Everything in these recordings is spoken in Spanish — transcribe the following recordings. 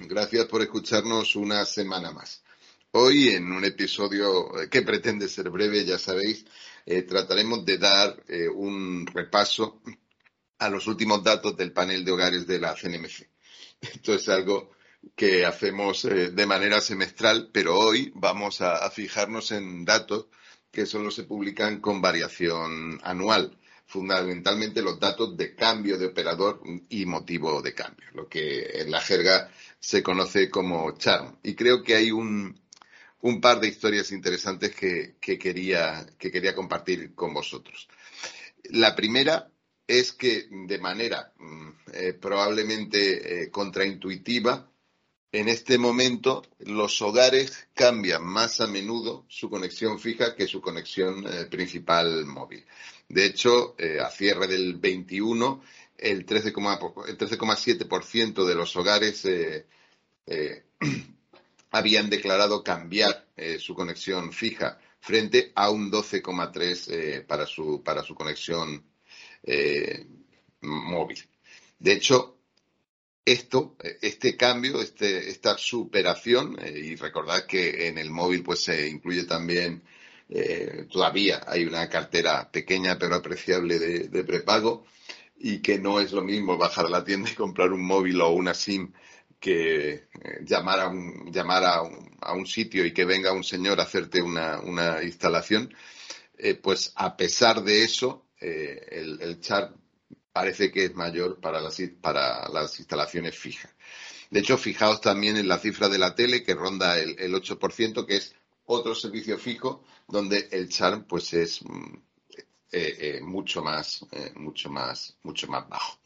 Gracias por escucharnos una semana más. Hoy, en un episodio que pretende ser breve, ya sabéis, eh, trataremos de dar eh, un repaso a los últimos datos del panel de hogares de la CNMC. Esto es algo que hacemos eh, de manera semestral, pero hoy vamos a, fijarnos en datos que solo se publican con variación anual fundamentalmente los datos de cambio de operador y motivo de cambio, lo que en la jerga se conoce como charm. Y creo que hay un, par de historias interesantes que, quería, que quería compartir con vosotros. La primera es que de manera mm, eh, probablemente eh, contraintuitiva, en este momento los hogares cambian más a menudo su conexión fija que su conexión eh, principal móvil. De hecho, a cierre del 21, el 13,7% de los hogares habían declarado cambiar su conexión fija frente a un 12,3% para, su, para su conexión eh, móvil. De hecho, esto, este cambio, este, esta superación, eh, y recordad que en el móvil pues se incluye también, eh, todavía hay una cartera pequeña pero apreciable de, prepago y que no es lo mismo bajar a la tienda y comprar un móvil o una SIM que llamar, a un, llamar a un, a un, sitio y que venga un señor a hacerte una, una instalación, pues a pesar de eso, eh, el, el, char parece que es mayor para las, para las instalaciones fijas. De hecho, fijaos también en la cifra de la tele que ronda el, el 8%, que es otro servicio fijo donde el char pues es mm, eh, eh, mucho más mucho más mucho más bajo.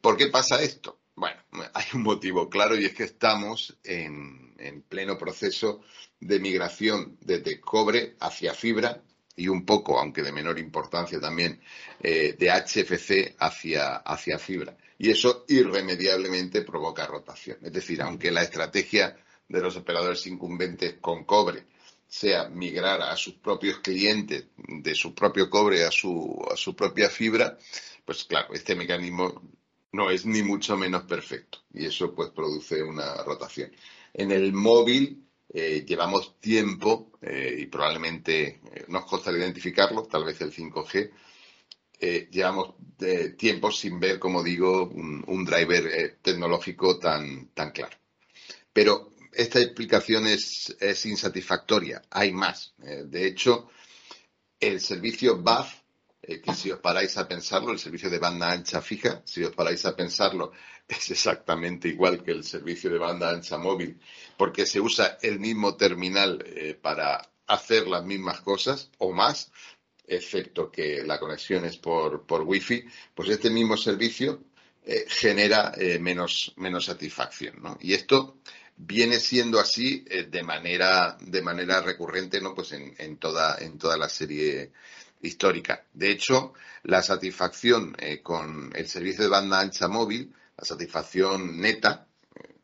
¿Por qué pasa esto? Bueno, hay un motivo claro y es que estamos en, en pleno proceso de migración desde cobre hacia fibra y un poco, aunque de menor importancia también, eh, de HFC hacia, hacia fibra. Y eso irremediablemente provoca rotación. Es decir, aunque la estrategia de los operadores incumbentes con cobre sea migrar a sus propios clientes de su propio cobre a su, a su propia fibra, pues claro, este mecanismo no es ni mucho menos perfecto y eso pues produce una rotación. En el móvil eh, llevamos tiempo, eh, y probablemente eh, nos costa identificarlo, tal vez el 5G, llevamos tiempo sin ver, como digo, un, driver tecnológico tan, tan claro. Pero esta explicación es, es insatisfactoria. Hay más. de hecho, el servicio BAF que si os paráis a pensarlo, el servicio de banda ancha fija, si os paráis a pensarlo, es exactamente igual que el servicio de banda ancha móvil, porque se usa el mismo terminal eh, para hacer las mismas cosas o más, excepto que la conexión es por, por Wi-Fi, pues este mismo servicio eh, genera eh, menos, menos satisfacción. ¿no? Y esto viene siendo así de manera de manera recurrente no pues en, en toda en toda la serie histórica de hecho la satisfacción con el servicio de banda ancha móvil la satisfacción neta, eh,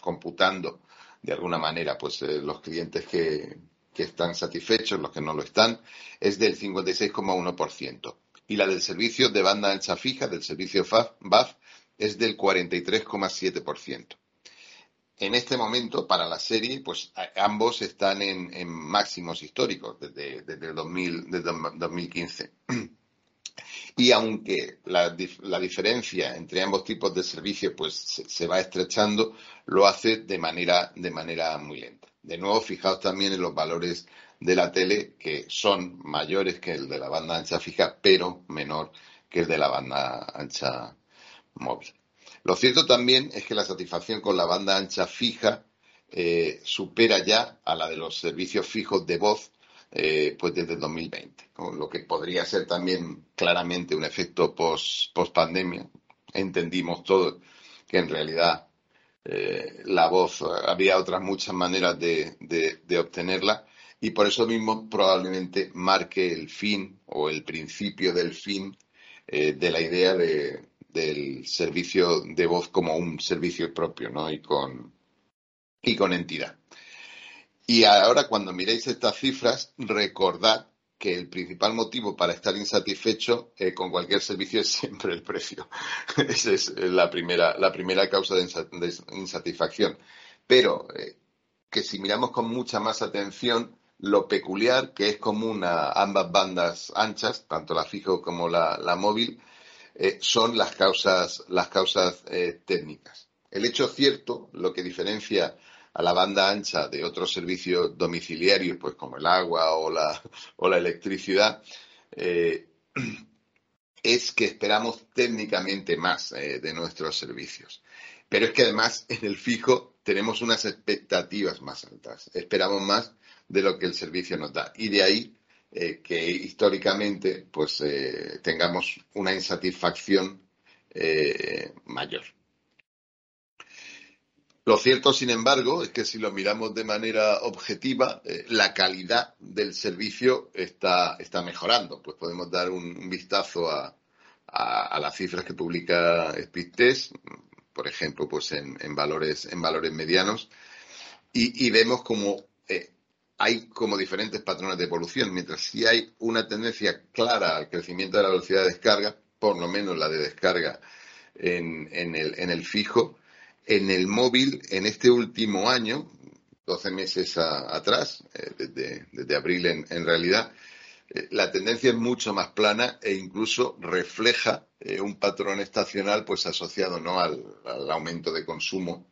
computando de alguna manera pues eh, los clientes que, están satisfechos, los que no lo están, es del 56,1%. Y la del servicio de banda ancha fija, del servicio BAF, es del 43,7%. En este momento, para la serie, pues ambos están en, máximos históricos desde, desde, el 2000, desde 2015. Y aunque la, diferencia entre ambos tipos de servicios pues, se, va estrechando, lo hace de manera, de manera muy lenta. De nuevo, fijaos también en los valores de la tele, que son mayores que el de la banda ancha fija, pero menor que el de la banda ancha móvil. Lo cierto también es que la satisfacción con la banda ancha fija eh, supera ya a la de los servicios fijos de voz eh, pues desde el 2020, lo que podría ser también claramente un efecto post, pandemia. Entendimos todo que en realidad eh, la voz, había otras muchas maneras de, obtenerla y por eso mismo probablemente marque el fin o el principio del fin eh, de la idea del servicio de voz como un servicio propio ¿no? y, con, y con entidad. Y ahora cuando miréis estas cifras, recordad que el principal motivo para estar insatisfecho eh, con cualquier servicio es siempre el precio. Esa es la primera, la primera causa de, insatisfacción. Pero eh, que si miramos con mucha más atención, lo peculiar que es común a ambas bandas anchas, tanto la fijo como la, móvil, eh, son las causas, las causas técnicas. El hecho cierto, lo que diferencia a la banda ancha de otros servicios domiciliarios, pues como el agua o la, o la electricidad, eh, es que esperamos técnicamente más eh, de nuestros servicios. Pero es que además en el fijo tenemos unas expectativas más altas. Esperamos más de lo que el servicio nos da. Y de ahí eh, que históricamente pues tengamos una insatisfacción mayor. Lo cierto, sin embargo, es que si lo miramos de manera objetiva, eh, la calidad del servicio está, está mejorando. Pues podemos dar un, vistazo a, las cifras que publica Speedtest, por ejemplo, pues en, valores, en valores medianos, y, vemos como eh, hay como diferentes patrones de evolución. Mientras sí hay una tendencia clara al crecimiento de la velocidad de descarga, por lo menos la de descarga en, el, en el fijo, en el móvil, en este último año, 12 meses atrás, eh, desde, abril en, realidad, eh, la tendencia es mucho más plana e incluso refleja eh, un patrón estacional pues asociado ¿no? al, aumento de consumo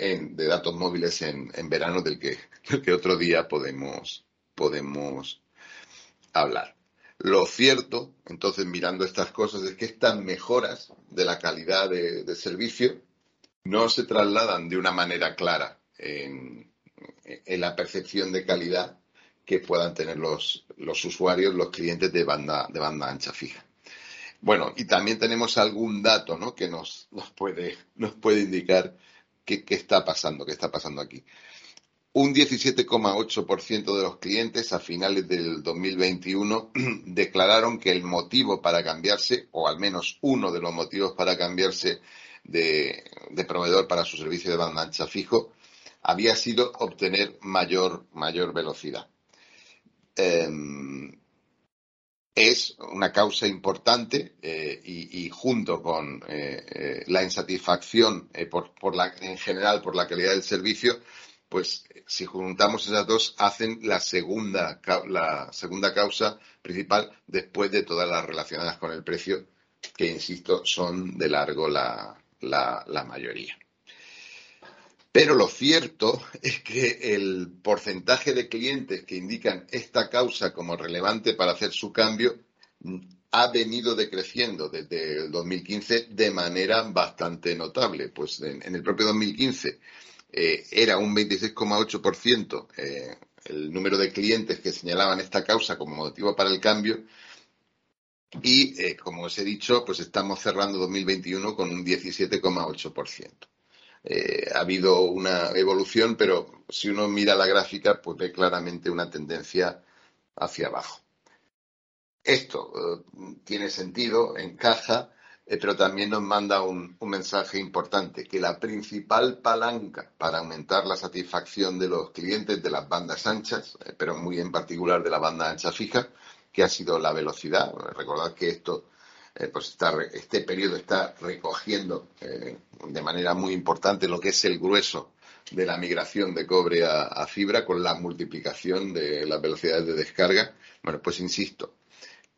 de datos móviles en, verano del que, que, otro día podemos, podemos hablar. Lo cierto, entonces, mirando estas cosas, es que estas mejoras de la calidad de servicio no se trasladan de una manera clara en, la percepción de calidad que puedan tener los, usuarios, los clientes de banda, de banda ancha fija. Bueno, y también tenemos algún dato ¿no? que nos, nos, puede, nos puede indicar qué, está pasando, qué está pasando aquí. Un 17,8% de los clientes a finales del 2021 declararon que el motivo para cambiarse, o al menos uno de los motivos para cambiarse de, proveedor para su servicio de banda ancha fijo había sido obtener mayor, mayor velocidad. Em, es una causa importante eh, y, junto con eh, eh, la insatisfacción por, la, en general por la calidad del servicio, pues si juntamos esas dos hacen la segunda, la segunda causa principal después de todas las relacionadas con el precio, que insisto son de largo la, la, mayoría. Pero lo cierto es que el porcentaje de clientes que indican esta causa como relevante para hacer su cambio ha venido decreciendo desde el 2015 de manera bastante notable. Pues en, el propio 2015 eh, era un 26,8% eh, el número de clientes que señalaban esta causa como motivo para el cambio y, eh, como os he dicho, pues estamos cerrando 2021 con un 17,8%. Eh, ha habido una evolución, pero si uno mira la gráfica, pues ve claramente una tendencia hacia abajo. Esto eh, tiene sentido, encaja, pero también nos manda un, mensaje importante, que la principal palanca para aumentar la satisfacción de los clientes de las bandas anchas, pero muy en particular de la banda ancha fija, que ha sido la velocidad. Recordad que esto, eh, pues este periodo está recogiendo eh, de manera muy importante lo que es el grueso de la migración de cobre a, fibra con la multiplicación de las velocidades de descarga. Bueno, pues insisto,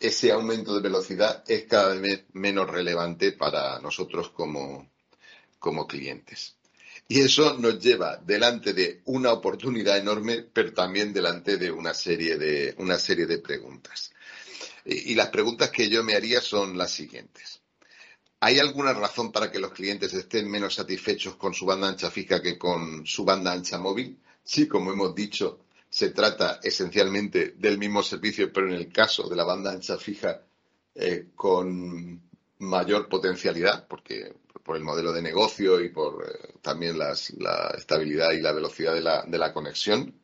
ese aumento de velocidad es cada vez menos relevante para nosotros como, como clientes. Y eso nos lleva delante de una oportunidad enorme, pero también delante de una serie de, una serie de preguntas. Y, las preguntas que yo me haría son las siguientes. ¿Hay alguna razón para que los clientes estén menos satisfechos con su banda ancha fija que con su banda ancha móvil? Sí, como hemos dicho, se trata esencialmente del mismo servicio, pero en el caso de la banda ancha fija eh, con mayor potencialidad, porque por el modelo de negocio y por eh, también la estabilidad y la velocidad de la, de la conexión.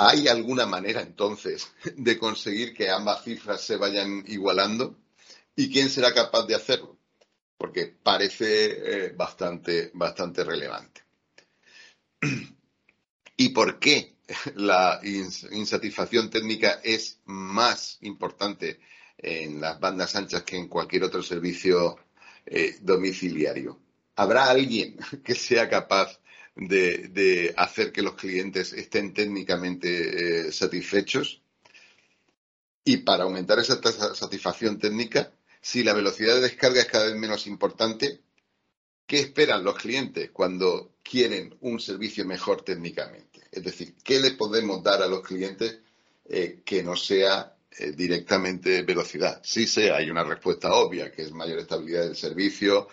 ¿Hay alguna manera entonces de conseguir que ambas cifras se vayan igualando? ¿Y quién será capaz de hacerlo? Porque parece eh, bastante, bastante relevante. ¿Y por qué la insatisfacción técnica es más importante en las bandas anchas que en cualquier otro servicio eh, domiciliario. ¿Habrá alguien que sea capaz de, hacer que los clientes estén técnicamente eh, satisfechos? Y para aumentar esa satisfacción técnica, si la velocidad de descarga es cada vez menos importante, ¿qué esperan los clientes cuando quieren un servicio mejor técnicamente? Es decir, ¿qué le podemos dar a los clientes eh, que no sea eh, directamente velocidad? Sí sé, hay una respuesta obvia, que es mayor estabilidad del servicio,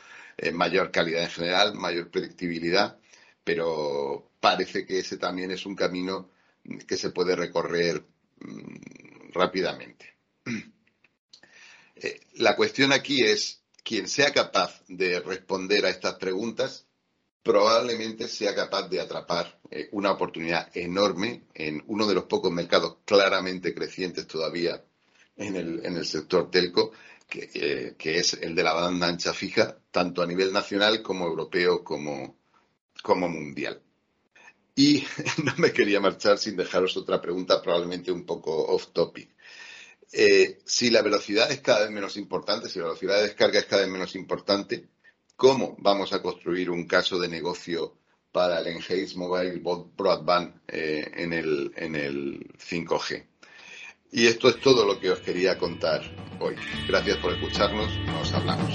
mayor calidad en general, mayor predictibilidad, pero parece que ese también es un camino que se puede recorrer mm, rápidamente. la cuestión aquí es, quien sea capaz de responder a estas preguntas probablemente sea capaz de atrapar eh, una oportunidad enorme en uno de los pocos mercados claramente crecientes todavía en el, sector telco, eh, que, es el de la banda ancha fija, tanto a nivel nacional como europeo como, como mundial. Y no me quería marchar sin dejaros otra pregunta, probablemente un poco off topic. Eh, si la velocidad es cada vez menos importante, si la velocidad de descarga es cada vez menos importante, ¿cómo vamos a construir un caso de negocio para el Enhanced Mobile Broadband eh, en, el, en el 5G? Y esto es todo lo que os quería contar hoy. Gracias por escucharnos. Nos hablamos.